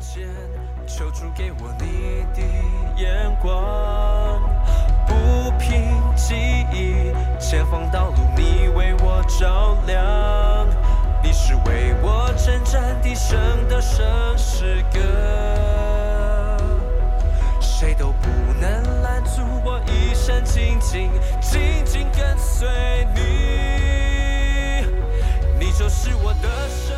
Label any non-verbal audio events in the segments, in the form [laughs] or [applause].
间，求主给我你的眼光，不凭记忆，前方道路你为我照亮，你是为我征战的胜的胜诗歌，谁都不能拦阻我一生紧紧紧紧跟随你，你就是我的神。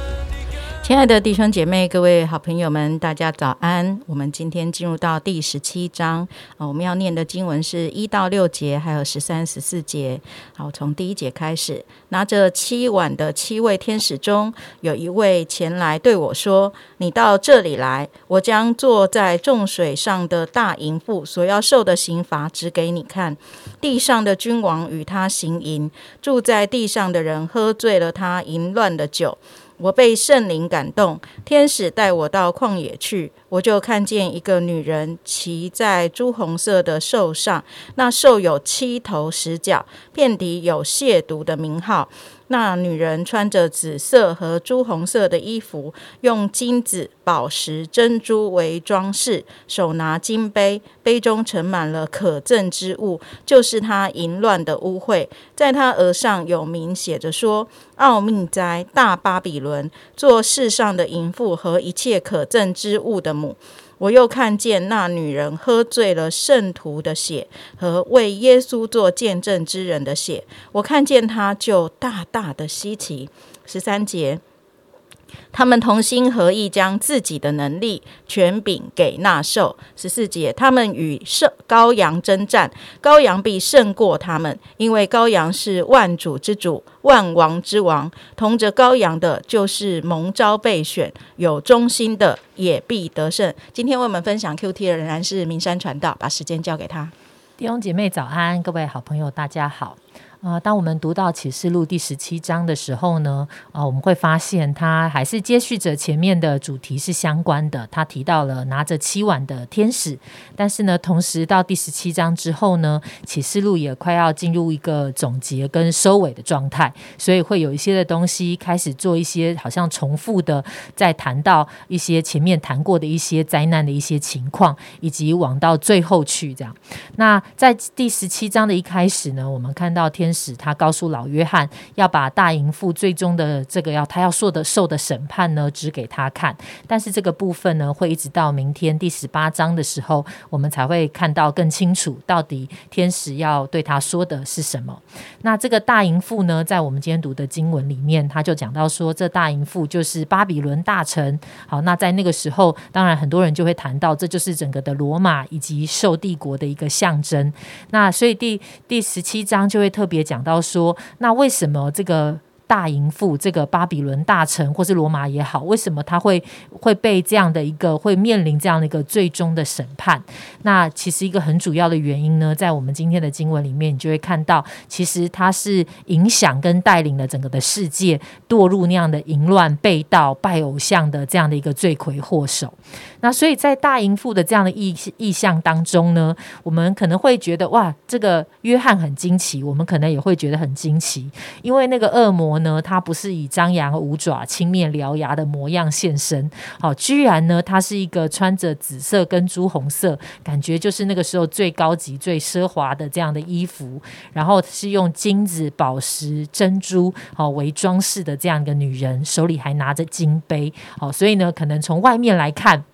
亲爱的弟兄姐妹、各位好朋友们，大家早安！我们今天进入到第十七章啊，我们要念的经文是一到六节，还有十三、十四节。好，从第一节开始，拿着七碗的七位天使中，有一位前来对我说：“你到这里来，我将坐在众水上的大淫妇所要受的刑罚指给你看。地上的君王与他行淫，住在地上的人喝醉了他淫乱的酒。”我被圣灵感动，天使带我到旷野去，我就看见一个女人骑在朱红色的兽上，那兽有七头十角，遍体有亵渎的名号。那女人穿着紫色和朱红色的衣服，用金子、宝石、珍珠为装饰，手拿金杯，杯中盛满了可憎之物，就是她淫乱的污秽。在她额上有名写着说：“奥秘哉，大巴比伦，做世上的淫妇和一切可憎之物的”我又看见那女人喝醉了圣徒的血和为耶稣做见证之人的血，我看见她就大大的稀奇。十三节。他们同心合意，将自己的能力、权柄给那兽。十四节，他们与圣羔羊征战，羔羊必胜过他们，因为羔羊是万主之主、万王之王。同着羔羊的，就是蒙召备选、有忠心的，也必得胜。今天为我们分享 Q T 的仍然是明山传道，把时间交给他。弟兄姐妹早安，各位好朋友大家好。啊，当我们读到启示录第十七章的时候呢，啊，我们会发现它还是接续着前面的主题是相关的。他提到了拿着七碗的天使，但是呢，同时到第十七章之后呢，启示录也快要进入一个总结跟收尾的状态，所以会有一些的东西开始做一些好像重复的，在谈到一些前面谈过的一些灾难的一些情况，以及往到最后去这样。那在第十七章的一开始呢，我们看到天。使他告诉老约翰要把大淫妇最终的这个要他要受的受的审判呢指给他看，但是这个部分呢会一直到明天第十八章的时候，我们才会看到更清楚到底天使要对他说的是什么。那这个大淫妇呢，在我们今天读的经文里面，他就讲到说，这大淫妇就是巴比伦大臣。好，那在那个时候，当然很多人就会谈到，这就是整个的罗马以及受帝国的一个象征。那所以第第十七章就会特别。讲到说，那为什么这个？大淫妇，这个巴比伦大臣，或是罗马也好，为什么他会会被这样的一个会面临这样的一个最终的审判？那其实一个很主要的原因呢，在我们今天的经文里面，你就会看到，其实他是影响跟带领了整个的世界堕入那样的淫乱、被盗、拜偶像的这样的一个罪魁祸首。那所以在大淫妇的这样的意意象当中呢，我们可能会觉得哇，这个约翰很惊奇，我们可能也会觉得很惊奇，因为那个恶魔。呢，他不是以张扬五爪、青面獠牙的模样现身，好，居然呢，她是一个穿着紫色跟朱红色，感觉就是那个时候最高级、最奢华的这样的衣服，然后是用金子、宝石、珍珠好为装饰的这样一个女人，手里还拿着金杯，好，所以呢，可能从外面来看。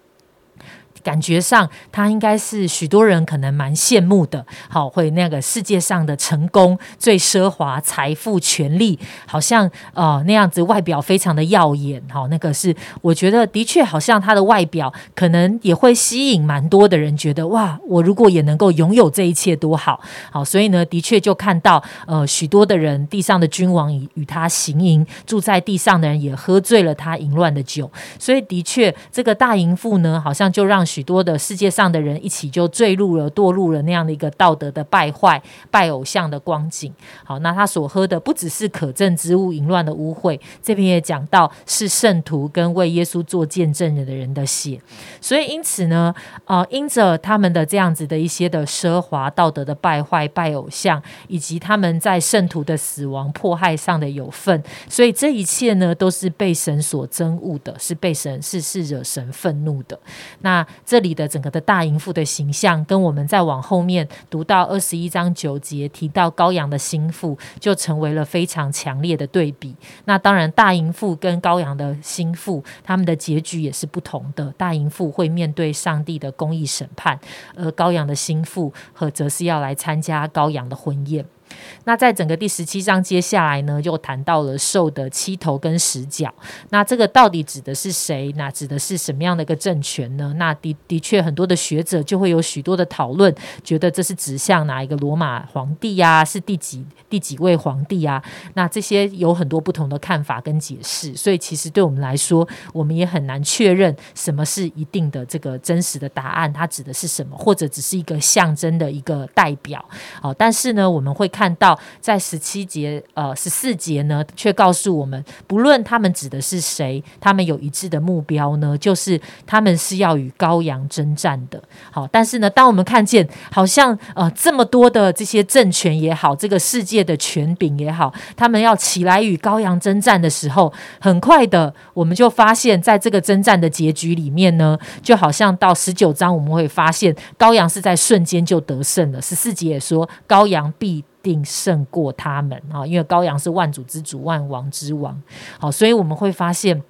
感觉上，他应该是许多人可能蛮羡慕的。好，会那个世界上的成功、最奢华、财富、权力，好像呃那样子，外表非常的耀眼。好，那个是我觉得的确好像他的外表可能也会吸引蛮多的人，觉得哇，我如果也能够拥有这一切多好。好，所以呢，的确就看到呃许多的人，地上的君王与与他行淫，住在地上的人也喝醉了他淫乱的酒。所以的确，这个大淫妇呢，好像就让。许多的世界上的人一起就坠入了、堕入了那样的一个道德的败坏、拜偶像的光景。好，那他所喝的不只是可憎之物、淫乱的污秽，这边也讲到是圣徒跟为耶稣做见证人的人的血。所以因此呢，呃，因着他们的这样子的一些的奢华、道德的败坏、拜偶像，以及他们在圣徒的死亡、迫害上的有份，所以这一切呢，都是被神所憎恶的，是被神是是惹神愤怒的。那这里的整个的大淫妇的形象，跟我们再往后面读到二十一章九节提到羔羊的心腹，就成为了非常强烈的对比。那当然，大淫妇跟羔羊的心腹，他们的结局也是不同的。大淫妇会面对上帝的公义审判，而羔羊的心腹和则是要来参加羔羊的婚宴。那在整个第十七章接下来呢，就谈到了兽的七头跟十角。那这个到底指的是谁？那指的是什么样的一个政权呢？那的的确，很多的学者就会有许多的讨论，觉得这是指向哪一个罗马皇帝呀？是第几第几位皇帝啊？那这些有很多不同的看法跟解释。所以其实对我们来说，我们也很难确认什么是一定的这个真实的答案，它指的是什么，或者只是一个象征的一个代表。好，但是呢，我们会。看到在十七节呃十四节呢，却告诉我们，不论他们指的是谁，他们有一致的目标呢，就是他们是要与羔羊征战的。好，但是呢，当我们看见好像呃这么多的这些政权也好，这个世界的权柄也好，他们要起来与羔羊征战的时候，很快的我们就发现，在这个征战的结局里面呢，就好像到十九章我们会发现，羔羊是在瞬间就得胜了。十四节也说，羔羊必。定胜过他们啊！因为羔羊是万主之主、万王之王，好，所以我们会发现，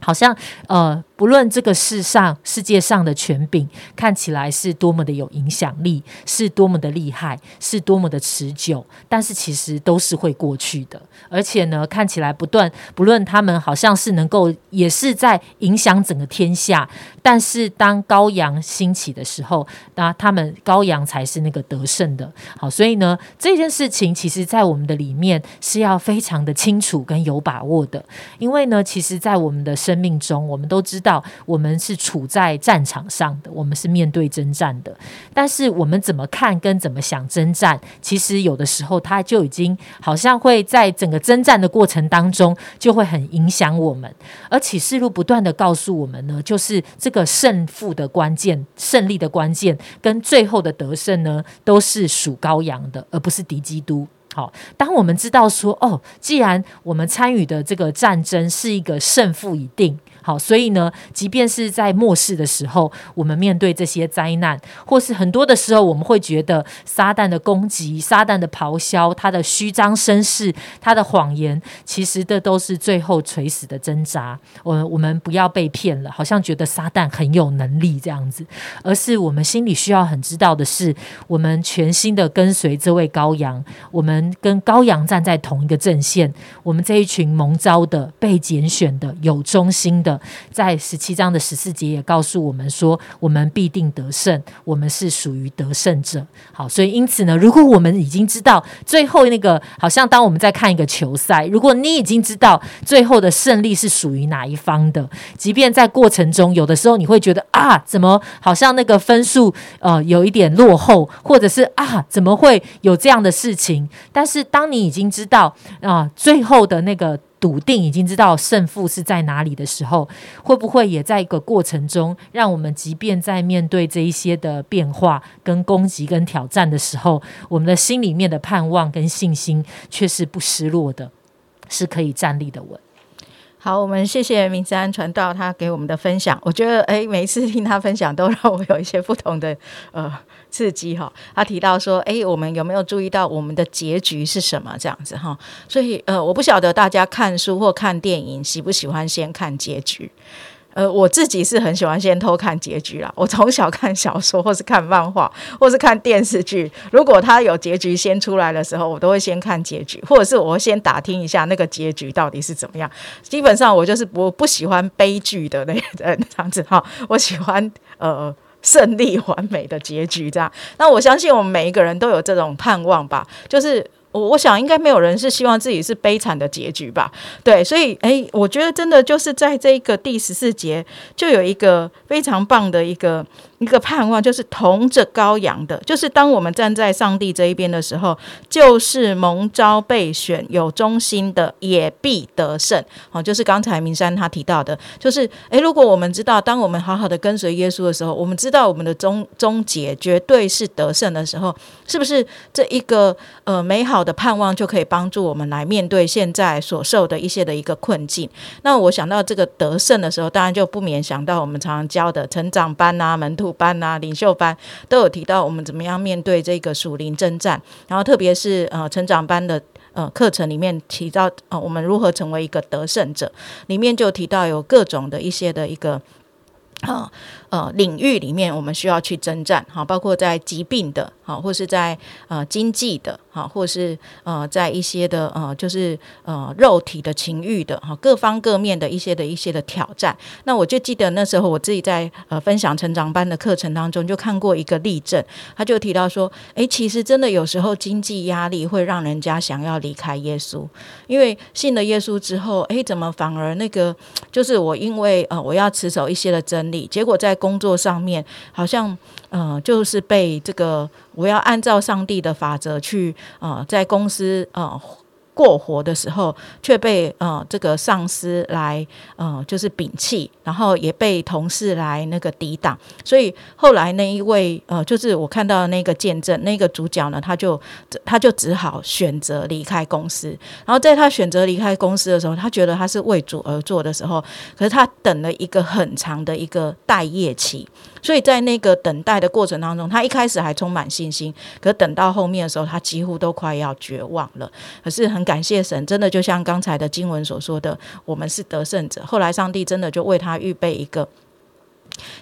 好像呃。不论这个世上、世界上的权柄看起来是多么的有影响力，是多么的厉害，是多么的持久，但是其实都是会过去的。而且呢，看起来不断，不论他们好像是能够，也是在影响整个天下。但是当羔羊兴起的时候，那他们羔羊才是那个得胜的。好，所以呢，这件事情其实在我们的里面是要非常的清楚跟有把握的。因为呢，其实，在我们的生命中，我们都知。道我们是处在战场上的，我们是面对征战的。但是我们怎么看跟怎么想征战，其实有的时候它就已经好像会在整个征战的过程当中，就会很影响我们。而启示录不断的告诉我们呢，就是这个胜负的关键、胜利的关键跟最后的得胜呢，都是属羔羊的，而不是敌基督。好，当我们知道说，哦，既然我们参与的这个战争是一个胜负已定。好，所以呢，即便是在末世的时候，我们面对这些灾难，或是很多的时候，我们会觉得撒旦的攻击、撒旦的咆哮、他的虚张声势、他的谎言，其实这都是最后垂死的挣扎。我们我们不要被骗了，好像觉得撒旦很有能力这样子，而是我们心里需要很知道的是，我们全心的跟随这位羔羊，我们跟羔羊站在同一个阵线，我们这一群蒙召的、被拣选的、有忠心的。在十七章的十四节也告诉我们说，我们必定得胜，我们是属于得胜者。好，所以因此呢，如果我们已经知道最后那个，好像当我们在看一个球赛，如果你已经知道最后的胜利是属于哪一方的，即便在过程中有的时候你会觉得啊，怎么好像那个分数呃有一点落后，或者是啊怎么会有这样的事情？但是当你已经知道啊最后的那个。笃定已经知道胜负是在哪里的时候，会不会也在一个过程中，让我们即便在面对这一些的变化、跟攻击、跟挑战的时候，我们的心里面的盼望跟信心却是不失落的，是可以站立的稳。好，我们谢谢明山传道他给我们的分享。我觉得，哎，每一次听他分享，都让我有一些不同的呃刺激哈。他提到说，哎，我们有没有注意到我们的结局是什么这样子哈？所以，呃，我不晓得大家看书或看电影喜不喜欢先看结局。呃，我自己是很喜欢先偷看结局啦。我从小看小说，或是看漫画，或是看电视剧，如果它有结局先出来的时候，我都会先看结局，或者是我先打听一下那个结局到底是怎么样。基本上我就是不不喜欢悲剧的那人 [laughs] 这样子哈，我喜欢呃胜利完美的结局这样。那我相信我们每一个人都有这种盼望吧，就是。我我想应该没有人是希望自己是悲惨的结局吧？对，所以哎，我觉得真的就是在这个第十四节就有一个非常棒的一个。一个盼望就是同着羔羊的，就是当我们站在上帝这一边的时候，就是蒙召备选有忠心的也必得胜。哦，就是刚才明山他提到的，就是诶，如果我们知道，当我们好好的跟随耶稣的时候，我们知道我们的终终结绝对是得胜的时候，是不是这一个呃美好的盼望就可以帮助我们来面对现在所受的一些的一个困境？那我想到这个得胜的时候，当然就不免想到我们常常教的成长班啊，门徒。班啊，领袖班都有提到我们怎么样面对这个属灵征战，然后特别是呃成长班的呃课程里面提到呃我们如何成为一个得胜者，里面就提到有各种的一些的一个啊。呃，领域里面我们需要去征战，哈，包括在疾病的，哈，或是在呃经济的，哈，或是呃在一些的呃就是呃肉体的情欲的，哈，各方各面的一些的一些的挑战。那我就记得那时候我自己在呃分享成长班的课程当中，就看过一个例证，他就提到说，诶，其实真的有时候经济压力会让人家想要离开耶稣，因为信了耶稣之后，诶，怎么反而那个就是我因为呃我要持守一些的真理，结果在工作上面好像，呃，就是被这个我要按照上帝的法则去，呃，在公司，呃。过活的时候，却被呃这个上司来呃就是摒弃，然后也被同事来那个抵挡，所以后来那一位呃就是我看到那个见证那个主角呢，他就他就只好选择离开公司。然后在他选择离开公司的时候，他觉得他是为主而做的时候，可是他等了一个很长的一个待业期。所以在那个等待的过程当中，他一开始还充满信心，可等到后面的时候，他几乎都快要绝望了。可是很感谢神，真的就像刚才的经文所说的，我们是得胜者。后来上帝真的就为他预备一个。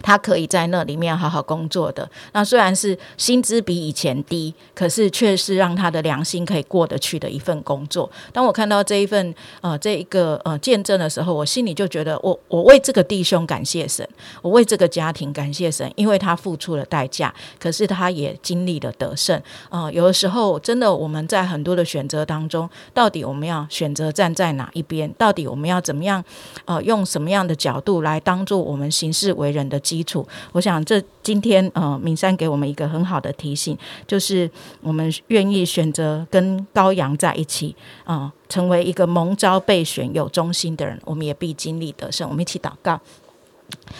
他可以在那里面好好工作的。那虽然是薪资比以前低，可是却是让他的良心可以过得去的一份工作。当我看到这一份呃这一个呃见证的时候，我心里就觉得，我我为这个弟兄感谢神，我为这个家庭感谢神，因为他付出了代价，可是他也经历了得胜。呃，有的时候真的我们在很多的选择当中，到底我们要选择站在哪一边？到底我们要怎么样？呃，用什么样的角度来当做我们行事为人？的基础，我想这今天呃，敏山给我们一个很好的提醒，就是我们愿意选择跟羔羊在一起啊，成为一个蒙召备选有忠心的人，我们也必经历得胜。我们一起祷告。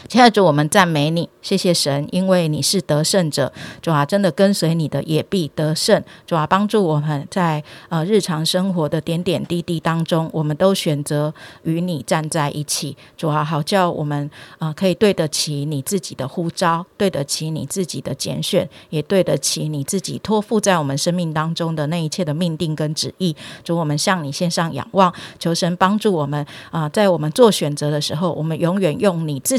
亲爱的主，我们赞美你，谢谢神，因为你是得胜者。主啊，真的跟随你的也必得胜。主啊，帮助我们在呃日常生活的点点滴滴当中，我们都选择与你站在一起。主啊，好叫我们啊可以对得起你自己的呼召，对得起你自己的拣选，也对得起你自己托付在我们生命当中的那一切的命定跟旨意。主，我们向你献上仰望，求神帮助我们啊，在我们做选择的时候，我们永远用你自